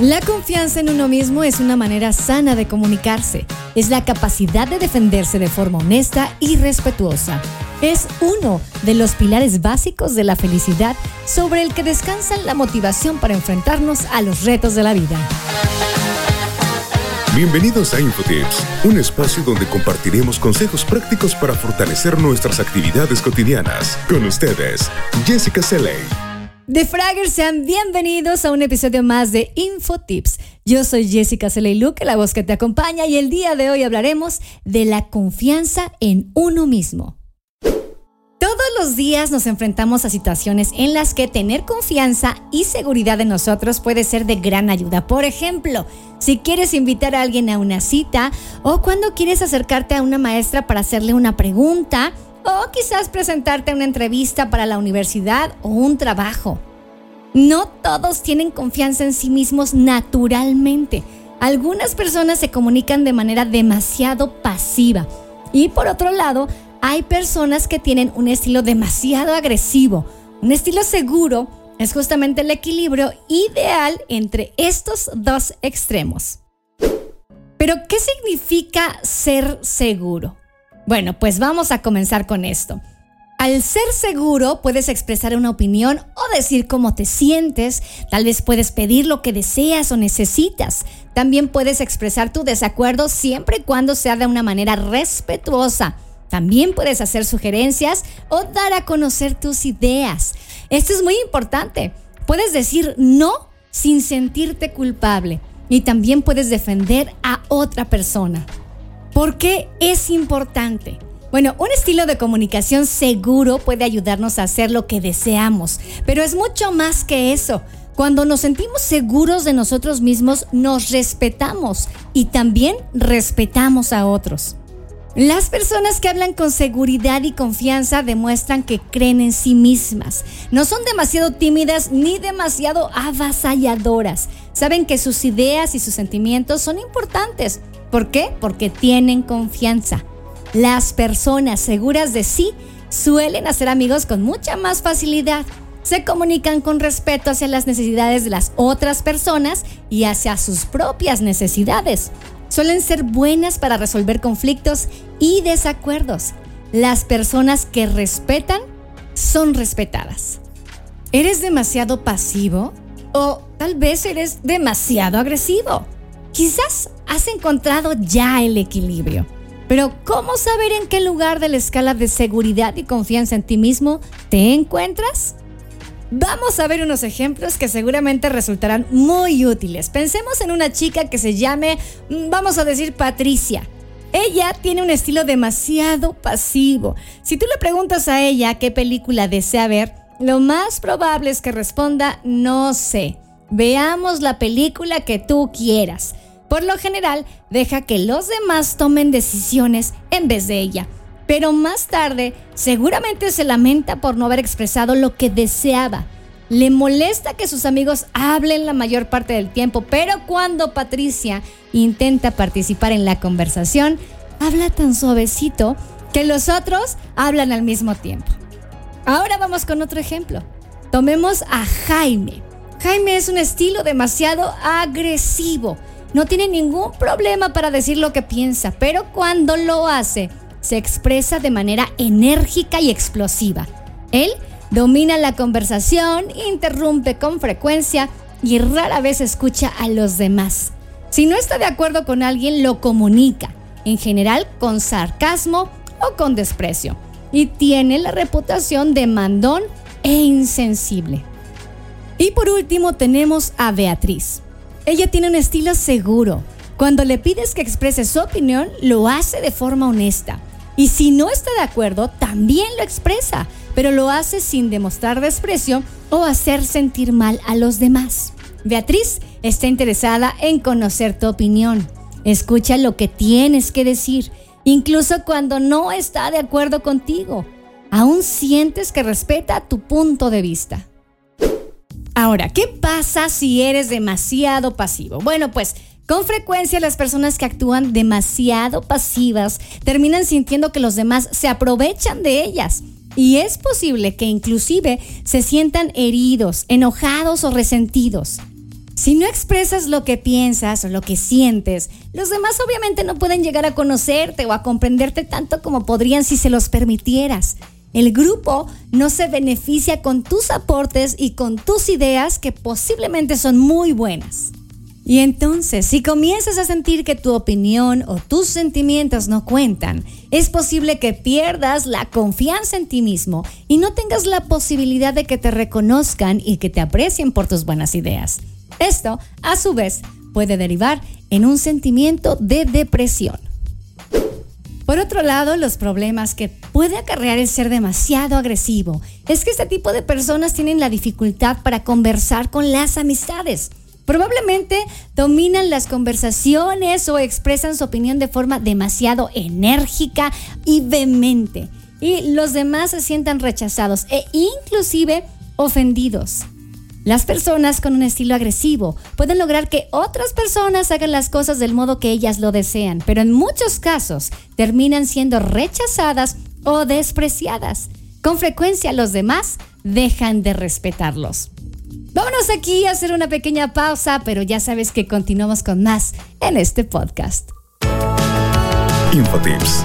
La confianza en uno mismo es una manera sana de comunicarse. Es la capacidad de defenderse de forma honesta y respetuosa. Es uno de los pilares básicos de la felicidad sobre el que descansa la motivación para enfrentarnos a los retos de la vida. Bienvenidos a InfoTips, un espacio donde compartiremos consejos prácticos para fortalecer nuestras actividades cotidianas. Con ustedes, Jessica Seley. De Fraggers, sean bienvenidos a un episodio más de InfoTips. Yo soy Jessica Luke, la voz que te acompaña, y el día de hoy hablaremos de la confianza en uno mismo. Todos los días nos enfrentamos a situaciones en las que tener confianza y seguridad en nosotros puede ser de gran ayuda. Por ejemplo, si quieres invitar a alguien a una cita o cuando quieres acercarte a una maestra para hacerle una pregunta, o quizás presentarte a una entrevista para la universidad o un trabajo. No todos tienen confianza en sí mismos naturalmente. Algunas personas se comunican de manera demasiado pasiva. Y por otro lado, hay personas que tienen un estilo demasiado agresivo. Un estilo seguro es justamente el equilibrio ideal entre estos dos extremos. Pero, ¿qué significa ser seguro? Bueno, pues vamos a comenzar con esto. Al ser seguro puedes expresar una opinión o decir cómo te sientes, tal vez puedes pedir lo que deseas o necesitas. También puedes expresar tu desacuerdo siempre y cuando sea de una manera respetuosa. También puedes hacer sugerencias o dar a conocer tus ideas. Esto es muy importante. Puedes decir no sin sentirte culpable y también puedes defender a otra persona. ¿Por qué es importante? Bueno, un estilo de comunicación seguro puede ayudarnos a hacer lo que deseamos, pero es mucho más que eso. Cuando nos sentimos seguros de nosotros mismos, nos respetamos y también respetamos a otros. Las personas que hablan con seguridad y confianza demuestran que creen en sí mismas. No son demasiado tímidas ni demasiado avasalladoras. Saben que sus ideas y sus sentimientos son importantes ¿Por qué? Porque tienen confianza. Las personas seguras de sí suelen hacer amigos con mucha más facilidad. Se comunican con respeto hacia las necesidades de las otras personas y hacia sus propias necesidades. Suelen ser buenas para resolver conflictos y desacuerdos. Las personas que respetan son respetadas. ¿Eres demasiado pasivo? ¿O tal vez eres demasiado agresivo? Quizás has encontrado ya el equilibrio. Pero ¿cómo saber en qué lugar de la escala de seguridad y confianza en ti mismo te encuentras? Vamos a ver unos ejemplos que seguramente resultarán muy útiles. Pensemos en una chica que se llame, mm, vamos a decir, Patricia. Ella tiene un estilo demasiado pasivo. Si tú le preguntas a ella qué película desea ver, lo más probable es que responda no sé. Veamos la película que tú quieras. Por lo general, deja que los demás tomen decisiones en vez de ella. Pero más tarde, seguramente se lamenta por no haber expresado lo que deseaba. Le molesta que sus amigos hablen la mayor parte del tiempo, pero cuando Patricia intenta participar en la conversación, habla tan suavecito que los otros hablan al mismo tiempo. Ahora vamos con otro ejemplo. Tomemos a Jaime. Jaime es un estilo demasiado agresivo no tiene ningún problema para decir lo que piensa, pero cuando lo hace, se expresa de manera enérgica y explosiva. Él domina la conversación, interrumpe con frecuencia y rara vez escucha a los demás. Si no está de acuerdo con alguien, lo comunica, en general con sarcasmo o con desprecio, y tiene la reputación de mandón e insensible. Y por último tenemos a Beatriz. Ella tiene un estilo seguro. Cuando le pides que exprese su opinión, lo hace de forma honesta. Y si no está de acuerdo, también lo expresa, pero lo hace sin demostrar desprecio o hacer sentir mal a los demás. Beatriz está interesada en conocer tu opinión. Escucha lo que tienes que decir, incluso cuando no está de acuerdo contigo. Aún sientes que respeta tu punto de vista. Ahora, ¿qué pasa si eres demasiado pasivo? Bueno, pues con frecuencia las personas que actúan demasiado pasivas terminan sintiendo que los demás se aprovechan de ellas. Y es posible que inclusive se sientan heridos, enojados o resentidos. Si no expresas lo que piensas o lo que sientes, los demás obviamente no pueden llegar a conocerte o a comprenderte tanto como podrían si se los permitieras. El grupo no se beneficia con tus aportes y con tus ideas que posiblemente son muy buenas. Y entonces, si comienzas a sentir que tu opinión o tus sentimientos no cuentan, es posible que pierdas la confianza en ti mismo y no tengas la posibilidad de que te reconozcan y que te aprecien por tus buenas ideas. Esto, a su vez, puede derivar en un sentimiento de depresión. Por otro lado, los problemas que puede acarrear el ser demasiado agresivo es que este tipo de personas tienen la dificultad para conversar con las amistades Probablemente dominan las conversaciones o expresan su opinión de forma demasiado enérgica y vehemente. Y los demás se sientan rechazados e inclusive ofendidos. Las personas con un estilo agresivo pueden lograr que otras personas hagan las cosas del modo que ellas lo desean, pero en muchos casos terminan siendo rechazadas o despreciadas. Con frecuencia los demás dejan de respetarlos. Vámonos aquí a hacer una pequeña pausa, pero ya sabes que continuamos con más en este podcast. Infotips.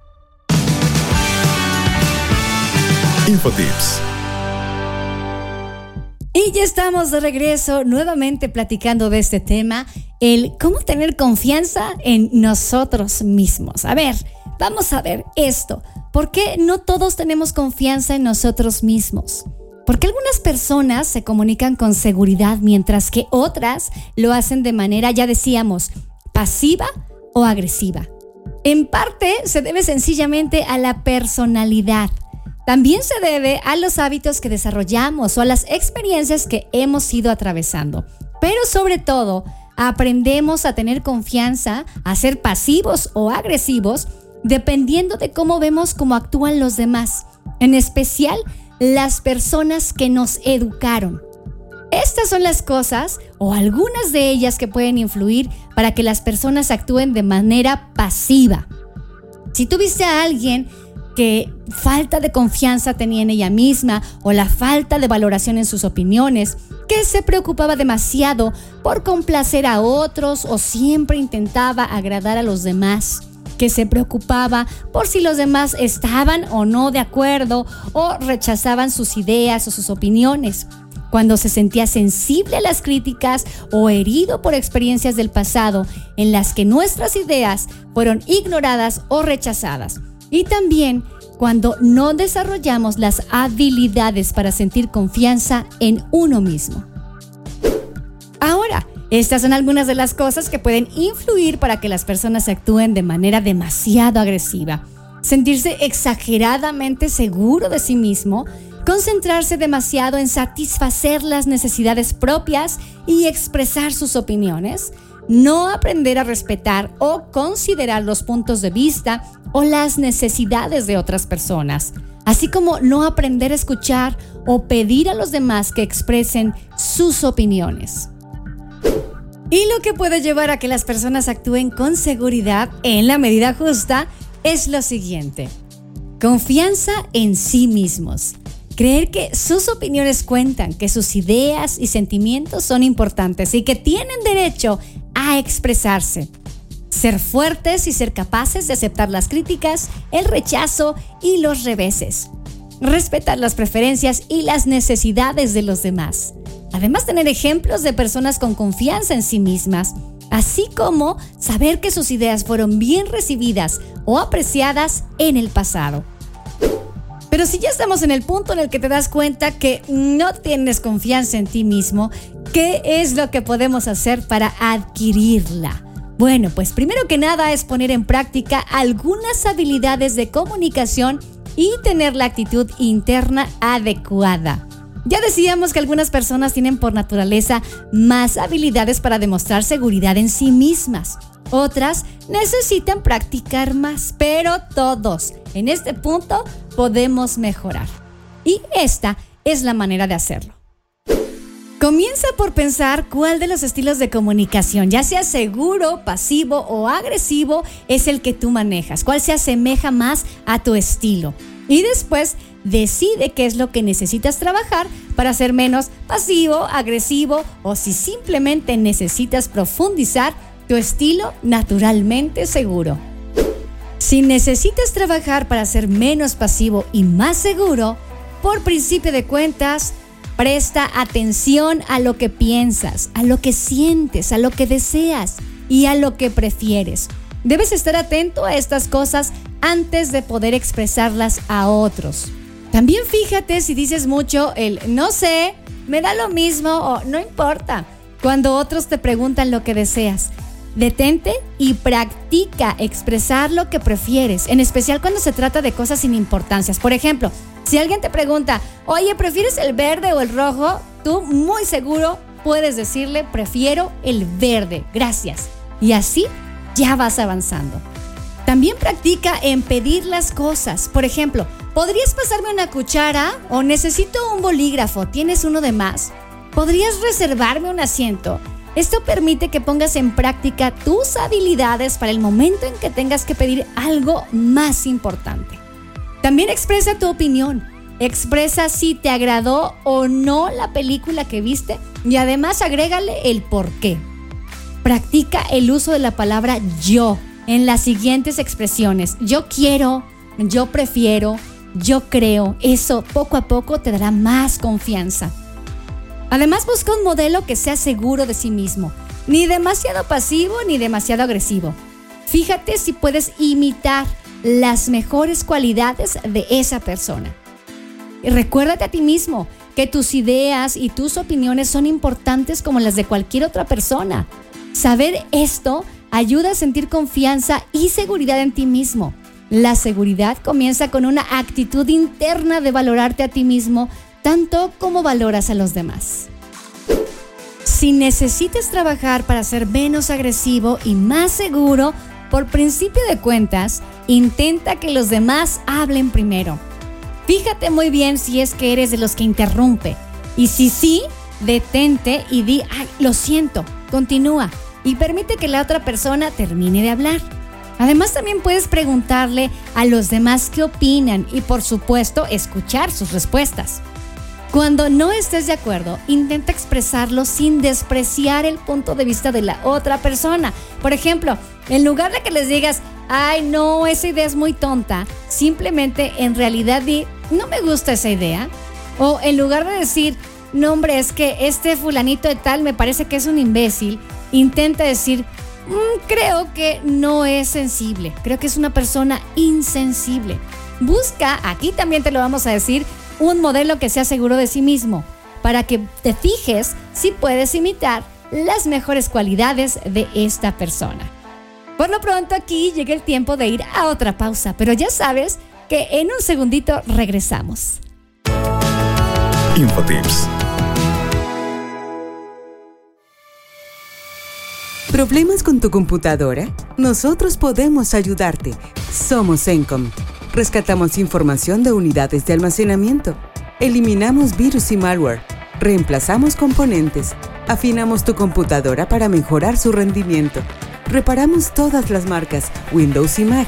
Infotips. Y ya estamos de regreso nuevamente platicando de este tema, el cómo tener confianza en nosotros mismos. A ver, vamos a ver esto. ¿Por qué no todos tenemos confianza en nosotros mismos? Porque algunas personas se comunican con seguridad mientras que otras lo hacen de manera, ya decíamos, pasiva o agresiva. En parte se debe sencillamente a la personalidad. También se debe a los hábitos que desarrollamos o a las experiencias que hemos ido atravesando. Pero sobre todo, aprendemos a tener confianza, a ser pasivos o agresivos, dependiendo de cómo vemos cómo actúan los demás, en especial las personas que nos educaron. Estas son las cosas o algunas de ellas que pueden influir para que las personas actúen de manera pasiva. Si tuviste a alguien falta de confianza tenía en ella misma o la falta de valoración en sus opiniones, que se preocupaba demasiado por complacer a otros o siempre intentaba agradar a los demás que se preocupaba por si los demás estaban o no de acuerdo o rechazaban sus ideas o sus opiniones. Cuando se sentía sensible a las críticas o herido por experiencias del pasado en las que nuestras ideas fueron ignoradas o rechazadas. Y también cuando no desarrollamos las habilidades para sentir confianza en uno mismo. Ahora, estas son algunas de las cosas que pueden influir para que las personas actúen de manera demasiado agresiva. Sentirse exageradamente seguro de sí mismo, concentrarse demasiado en satisfacer las necesidades propias y expresar sus opiniones, no aprender a respetar o considerar los puntos de vista o las necesidades de otras personas, así como no aprender a escuchar o pedir a los demás que expresen sus opiniones. Y lo que puede llevar a que las personas actúen con seguridad en la medida justa es lo siguiente. Confianza en sí mismos. Creer que sus opiniones cuentan, que sus ideas y sentimientos son importantes y que tienen derecho a expresarse. Ser fuertes y ser capaces de aceptar las críticas, el rechazo y los reveses. Respetar las preferencias y las necesidades de los demás Además, tener ejemplos de personas con confianza en sí mismas, así como saber que sus ideas fueron bien recibidas o apreciadas en el pasado. Pero si ya estamos en el punto en el que te das cuenta que no tienes confianza en ti mismo, ¿qué es lo que podemos hacer para adquirirla? Bueno, pues primero que nada es poner en práctica algunas habilidades de comunicación y tener la actitud interna adecuada. Ya decíamos que algunas personas tienen por naturaleza más habilidades para demostrar seguridad en sí mismas. Otras necesitan practicar más, pero todos en este punto podemos mejorar. Y esta es la manera de hacerlo. Comienza por pensar cuál de los estilos de comunicación, ya sea seguro, pasivo o agresivo, es el que tú manejas, cuál se asemeja más a tu estilo. Y después decide qué es lo que necesitas trabajar para ser menos pasivo, agresivo o si simplemente necesitas profundizar tu estilo naturalmente seguro. Si necesitas trabajar para ser menos pasivo y más seguro, por principio de cuentas, presta atención a lo que piensas, a lo que sientes, a lo que deseas y a lo que prefieres. Debes estar atento a estas cosas antes de poder expresarlas a otros. También fíjate si dices mucho el no sé, me da lo mismo o no importa. Cuando otros te preguntan lo que deseas, detente y practica expresar lo que prefieres, en especial cuando se trata de cosas sin importancias. Por ejemplo, si alguien te pregunta, oye, ¿prefieres el verde o el rojo? Tú muy seguro puedes decirle, prefiero el verde, gracias. Y así ya vas avanzando. También practica en pedir las cosas. Por ejemplo, ¿podrías pasarme una cuchara? ¿O necesito un bolígrafo? ¿Tienes uno de más? ¿Podrías reservarme un asiento? Esto permite que pongas en práctica tus habilidades para el momento en que tengas que pedir algo más importante. También expresa tu opinión. Expresa si te agradó o no la película que viste y además agrégale el por qué. Practica el uso de la palabra yo en las siguientes expresiones. Yo quiero, yo prefiero, yo creo. Eso poco a poco te dará más confianza. Además busca un modelo que sea seguro de sí mismo, ni demasiado pasivo ni demasiado agresivo. Fíjate si puedes imitar las mejores cualidades de esa persona. Y recuérdate a ti mismo que tus ideas y tus opiniones son importantes como las de cualquier otra persona. Saber esto ayuda a sentir confianza y seguridad en ti mismo. La seguridad comienza con una actitud interna de valorarte a ti mismo tanto como valoras a los demás. Si necesitas trabajar para ser menos agresivo y más seguro, por principio de cuentas, intenta que los demás hablen primero. Fíjate muy bien si es que eres de los que interrumpe. Y si sí, detente y di, ay, lo siento, continúa y permite que la otra persona termine de hablar. Además también puedes preguntarle a los demás qué opinan y por supuesto escuchar sus respuestas. Cuando no estés de acuerdo, intenta expresarlo sin despreciar el punto de vista de la otra persona. Por ejemplo, en lugar de que les digas, ay no, esa idea es muy tonta, simplemente en realidad di, no me gusta esa idea. O en lugar de decir, no hombre, es que este fulanito de tal me parece que es un imbécil, intenta decir, mm, creo que no es sensible, creo que es una persona insensible. Busca, aquí también te lo vamos a decir, un modelo que sea seguro de sí mismo, para que te fijes si puedes imitar las mejores cualidades de esta persona. Por lo pronto aquí llega el tiempo de ir a otra pausa, pero ya sabes que en un segundito regresamos. Infotips. ¿Problemas con tu computadora? Nosotros podemos ayudarte. Somos Encom Rescatamos información de unidades de almacenamiento. Eliminamos virus y malware. Reemplazamos componentes. Afinamos tu computadora para mejorar su rendimiento. Reparamos todas las marcas Windows y Mac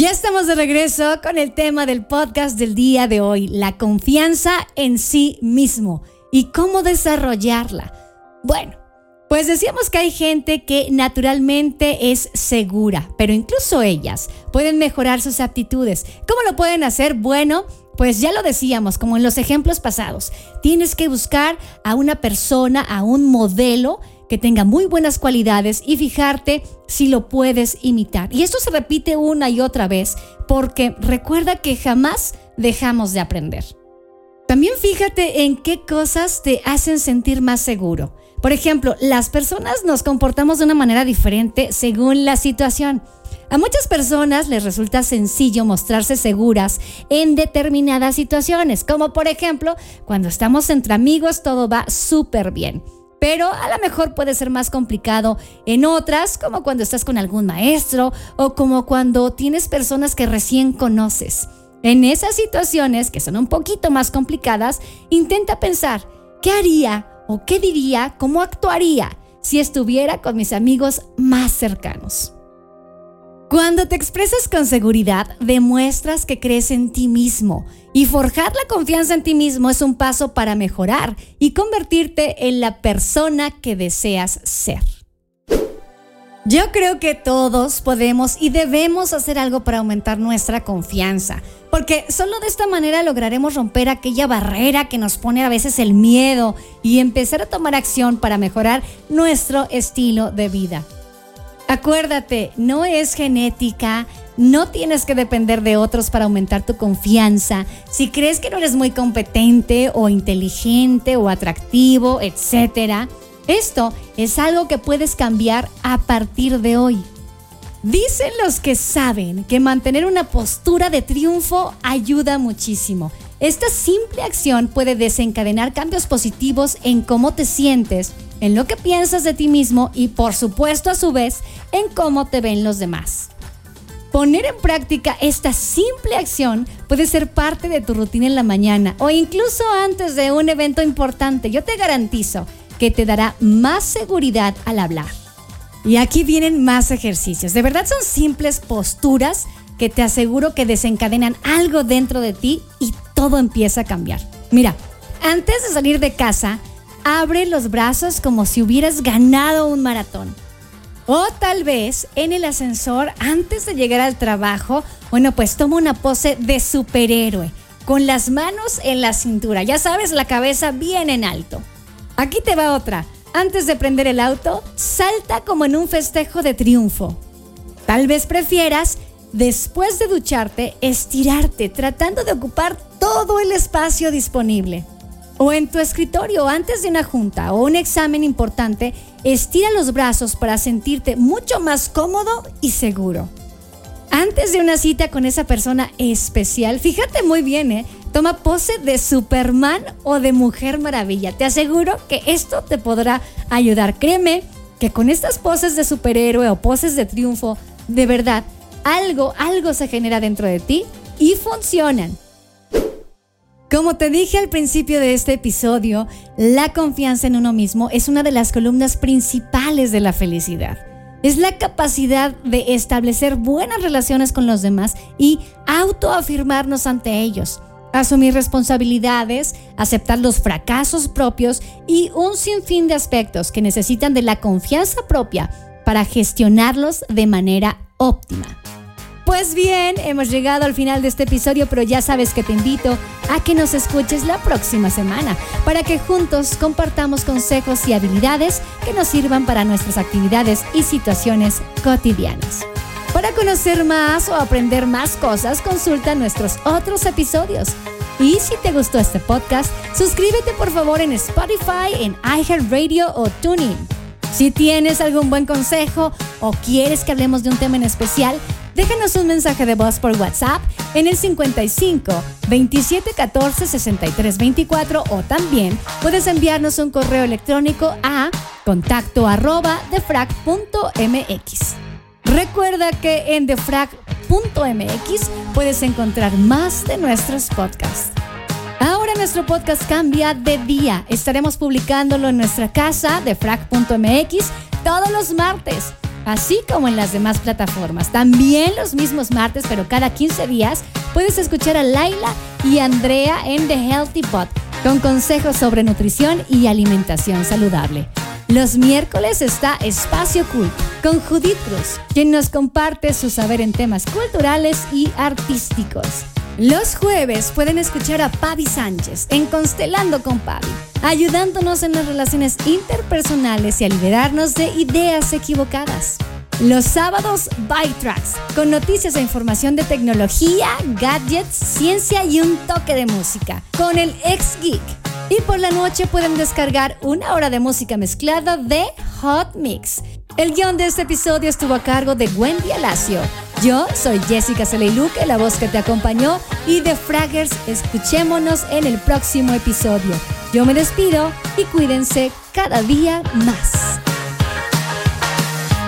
Ya estamos de regreso con el tema del podcast del día de hoy, la confianza en sí mismo y cómo desarrollarla. Bueno, pues decíamos que hay gente que naturalmente es segura, pero incluso ellas pueden mejorar sus aptitudes. ¿Cómo lo pueden hacer? Bueno, pues ya lo decíamos, como en los ejemplos pasados, tienes que buscar a una persona, a un modelo que tenga muy buenas cualidades y fijarte si lo puedes imitar. Y esto se repite una y otra vez porque recuerda que jamás dejamos de aprender. También fíjate en qué cosas te hacen sentir más seguro. Por ejemplo, las personas nos comportamos de una manera diferente según la situación. A muchas personas les resulta sencillo mostrarse seguras en determinadas situaciones, como por ejemplo cuando estamos entre amigos todo va súper bien pero a lo mejor puede ser más complicado en otras, como cuando estás con algún maestro o como cuando tienes personas que recién conoces. En esas situaciones, que son un poquito más complicadas, intenta pensar, ¿qué haría o qué diría, cómo actuaría si estuviera con mis amigos más cercanos? Cuando te expresas con seguridad, demuestras que crees en ti mismo y forjar la confianza en ti mismo es un paso para mejorar y convertirte en la persona que deseas ser. Yo creo que todos podemos y debemos hacer algo para aumentar nuestra confianza, porque solo de esta manera lograremos romper aquella barrera que nos pone a veces el miedo y empezar a tomar acción para mejorar nuestro estilo de vida. Acuérdate, no es genética, no tienes que depender de otros para aumentar tu confianza. Si crees que no eres muy competente o inteligente o atractivo, etc., esto es algo que puedes cambiar a partir de hoy. Dicen los que saben que mantener una postura de triunfo ayuda muchísimo. Esta simple acción puede desencadenar cambios positivos en cómo te sientes en lo que piensas de ti mismo y por supuesto a su vez en cómo te ven los demás. Poner en práctica esta simple acción puede ser parte de tu rutina en la mañana o incluso antes de un evento importante. Yo te garantizo que te dará más seguridad al hablar. Y aquí vienen más ejercicios. De verdad son simples posturas que te aseguro que desencadenan algo dentro de ti y todo empieza a cambiar. Mira, antes de salir de casa, abre los brazos como si hubieras ganado un maratón. O tal vez en el ascensor, antes de llegar al trabajo, bueno, pues toma una pose de superhéroe, con las manos en la cintura, ya sabes, la cabeza bien en alto. Aquí te va otra. Antes de prender el auto, salta como en un festejo de triunfo. Tal vez prefieras, después de ducharte, estirarte, tratando de ocupar todo el espacio disponible o en tu escritorio antes de una junta o un examen importante, estira los brazos para sentirte mucho más cómodo y seguro. Antes de una cita con esa persona especial, fíjate muy bien, ¿eh? Toma pose de Superman o de Mujer Maravilla. Te aseguro que esto te podrá ayudar. Créeme que con estas poses de superhéroe o poses de triunfo, de verdad, algo, algo se genera dentro de ti y funcionan. Como te dije al principio de este episodio, la confianza en uno mismo es una de las columnas principales de la felicidad. Es la capacidad de establecer buenas relaciones con los demás y autoafirmarnos ante ellos, asumir responsabilidades, aceptar los fracasos propios y un sinfín de aspectos que necesitan de la confianza propia para gestionarlos de manera óptima. Pues bien, hemos llegado al final de este episodio, pero ya sabes que te invito a que nos escuches la próxima semana para que juntos compartamos consejos y habilidades que nos sirvan para nuestras actividades y situaciones cotidianas. Para conocer más o aprender más cosas, consulta nuestros otros episodios. Y si te gustó este podcast, suscríbete por favor en Spotify, en iHeartRadio o TuneIn. Si tienes algún buen consejo o quieres que hablemos de un tema en especial, Déjanos un mensaje de voz por WhatsApp en el 55 27 14 63 24 o también puedes enviarnos un correo electrónico a contacto arroba defrag.mx. Recuerda que en defrag.mx puedes encontrar más de nuestros podcasts. Ahora nuestro podcast cambia de día. Estaremos publicándolo en nuestra casa, defrag.mx, todos los martes así como en las demás plataformas. También los mismos martes, pero cada 15 días, puedes escuchar a Laila y Andrea en The Healthy Pot con consejos sobre nutrición y alimentación saludable. Los miércoles está Espacio Cool con Judith Cruz, quien nos comparte su saber en temas culturales y artísticos. Los jueves pueden escuchar a Pavi Sánchez en Constelando con Pavi, ayudándonos en las relaciones interpersonales y a liberarnos de ideas equivocadas. Los sábados, By Tracks, con noticias e información de tecnología, gadgets, ciencia y un toque de música, con el ex geek. Y por la noche pueden descargar una hora de música mezclada de Hot Mix. El guion de este episodio estuvo a cargo de Wendy Alacio. Yo soy Jessica Celeiluque, la voz que te acompañó, y de Fraggers, escuchémonos en el próximo episodio. Yo me despido y cuídense cada día más.